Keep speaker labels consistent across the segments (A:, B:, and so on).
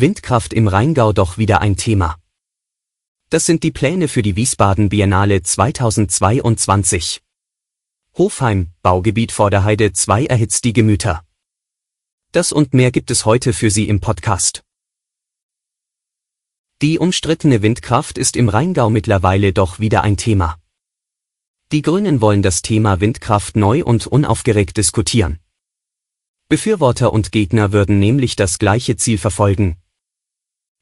A: Windkraft im Rheingau doch wieder ein Thema. Das sind die Pläne für die Wiesbaden Biennale 2022. Hofheim, Baugebiet Vorderheide 2 erhitzt die Gemüter. Das und mehr gibt es heute für Sie im Podcast. Die umstrittene Windkraft ist im Rheingau mittlerweile doch wieder ein Thema. Die Grünen wollen das Thema Windkraft neu und unaufgeregt diskutieren. Befürworter und Gegner würden nämlich das gleiche Ziel verfolgen.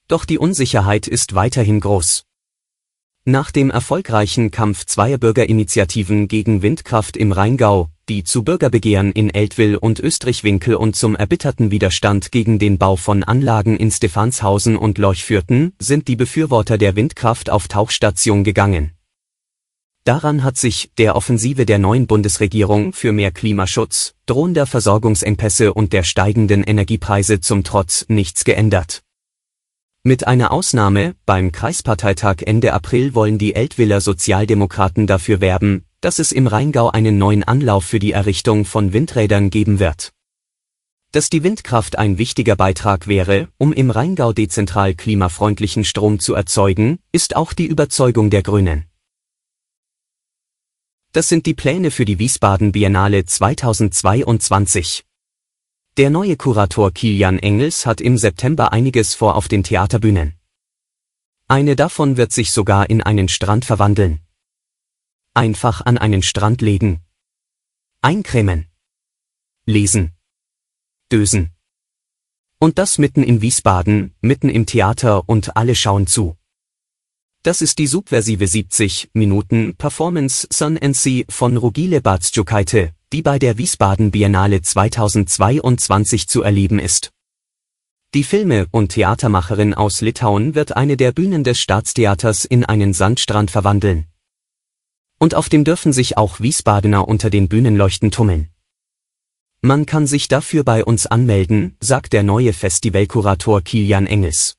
A: Doch die Unsicherheit ist weiterhin groß. Nach dem erfolgreichen Kampf zweier Bürgerinitiativen gegen Windkraft im Rheingau, die zu Bürgerbegehren in Eltville und Österreich-Winkel und zum erbitterten Widerstand gegen den Bau von Anlagen in Stephanshausen und Lorch führten, sind die Befürworter der Windkraft auf Tauchstation gegangen. Daran hat sich der Offensive der neuen Bundesregierung für mehr Klimaschutz, drohender Versorgungsengpässe und der steigenden Energiepreise zum Trotz nichts geändert. Mit einer Ausnahme, beim Kreisparteitag Ende April wollen die Eltwiller Sozialdemokraten dafür werben, dass es im Rheingau einen neuen Anlauf für die Errichtung von Windrädern geben wird. Dass die Windkraft ein wichtiger Beitrag wäre, um im Rheingau dezentral klimafreundlichen Strom zu erzeugen, ist auch die Überzeugung der Grünen. Das sind die Pläne für die Wiesbaden Biennale 2022. Der neue Kurator Kilian Engels hat im September einiges vor auf den Theaterbühnen. Eine davon wird sich sogar in einen Strand verwandeln. Einfach an einen Strand legen. Eincremen. Lesen. Dösen. Und das mitten in Wiesbaden, mitten im Theater und alle schauen zu. Das ist die subversive 70 Minuten Performance Sun and Sea von Rugile Batschukaite, die bei der Wiesbaden Biennale 2022 zu erleben ist. Die Filme- und Theatermacherin aus Litauen wird eine der Bühnen des Staatstheaters in einen Sandstrand verwandeln. Und auf dem dürfen sich auch Wiesbadener unter den Bühnenleuchten tummeln. Man kann sich dafür bei uns anmelden, sagt der neue Festivalkurator Kilian Engels.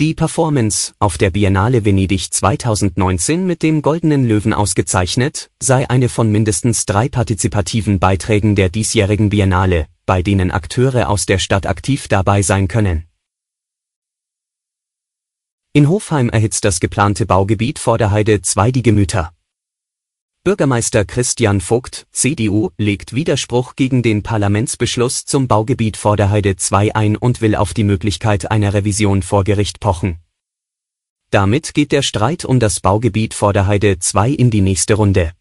A: Die Performance, auf der Biennale Venedig 2019 mit dem Goldenen Löwen ausgezeichnet, sei eine von mindestens drei partizipativen Beiträgen der diesjährigen Biennale, bei denen Akteure aus der Stadt aktiv dabei sein können. In Hofheim erhitzt das geplante Baugebiet Vorderheide 2 die Gemüter. Bürgermeister Christian Vogt, CDU, legt Widerspruch gegen den Parlamentsbeschluss zum Baugebiet Vorderheide 2 ein und will auf die Möglichkeit einer Revision vor Gericht pochen. Damit geht der Streit um das Baugebiet Vorderheide 2 in die nächste Runde.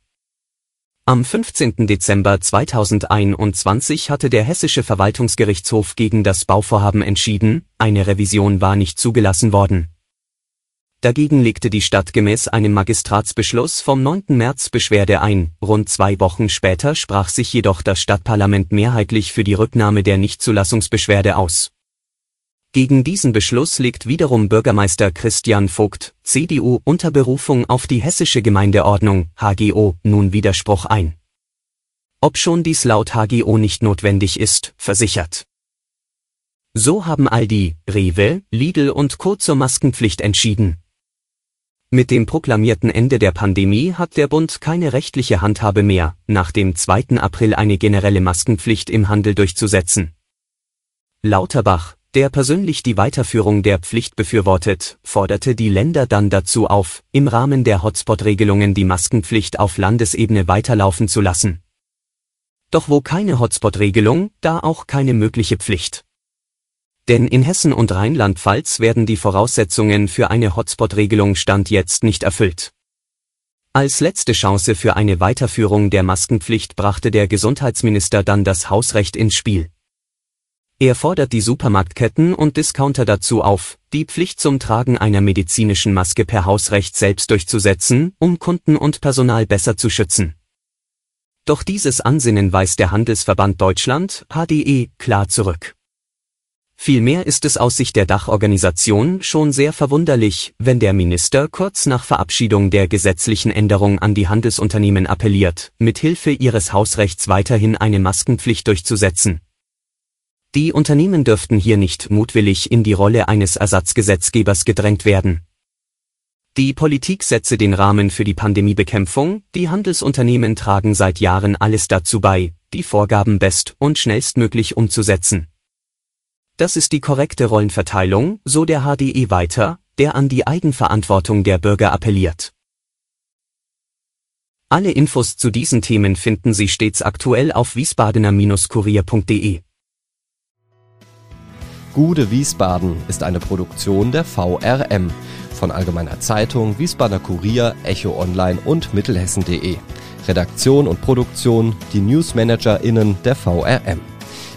A: Am 15. Dezember 2021 hatte der Hessische Verwaltungsgerichtshof gegen das Bauvorhaben entschieden, eine Revision war nicht zugelassen worden. Dagegen legte die Stadt gemäß einem Magistratsbeschluss vom 9. März Beschwerde ein, rund zwei Wochen später sprach sich jedoch das Stadtparlament mehrheitlich für die Rücknahme der Nichtzulassungsbeschwerde aus. Gegen diesen Beschluss legt wiederum Bürgermeister Christian Vogt, CDU, unter Berufung auf die Hessische Gemeindeordnung, HGO, nun Widerspruch ein. Ob schon dies laut HGO nicht notwendig ist, versichert. So haben Aldi, Rewe, Lidl und Co. zur Maskenpflicht entschieden. Mit dem proklamierten Ende der Pandemie hat der Bund keine rechtliche Handhabe mehr, nach dem 2. April eine generelle Maskenpflicht im Handel durchzusetzen. Lauterbach, der persönlich die Weiterführung der Pflicht befürwortet, forderte die Länder dann dazu auf, im Rahmen der Hotspot-Regelungen die Maskenpflicht auf Landesebene weiterlaufen zu lassen. Doch wo keine Hotspot-Regelung, da auch keine mögliche Pflicht. Denn in Hessen und Rheinland-Pfalz werden die Voraussetzungen für eine Hotspot-Regelung Stand jetzt nicht erfüllt. Als letzte Chance für eine Weiterführung der Maskenpflicht brachte der Gesundheitsminister dann das Hausrecht ins Spiel. Er fordert die Supermarktketten und Discounter dazu auf, die Pflicht zum Tragen einer medizinischen Maske per Hausrecht selbst durchzusetzen, um Kunden und Personal besser zu schützen. Doch dieses Ansinnen weist der Handelsverband Deutschland, HDE, klar zurück. Vielmehr ist es aus Sicht der Dachorganisation schon sehr verwunderlich, wenn der Minister kurz nach Verabschiedung der gesetzlichen Änderung an die Handelsunternehmen appelliert, mithilfe ihres Hausrechts weiterhin eine Maskenpflicht durchzusetzen. Die Unternehmen dürften hier nicht mutwillig in die Rolle eines Ersatzgesetzgebers gedrängt werden. Die Politik setze den Rahmen für die Pandemiebekämpfung, die Handelsunternehmen tragen seit Jahren alles dazu bei, die Vorgaben best- und schnellstmöglich umzusetzen. Das ist die korrekte Rollenverteilung, so der HDE weiter, der an die Eigenverantwortung der Bürger appelliert. Alle Infos zu diesen Themen finden Sie stets aktuell auf wiesbadener-kurier.de.
B: Gude Wiesbaden ist eine Produktion der VRM von Allgemeiner Zeitung, Wiesbadener Kurier, Echo Online und Mittelhessen.de. Redaktion und Produktion die NewsmanagerInnen der VRM.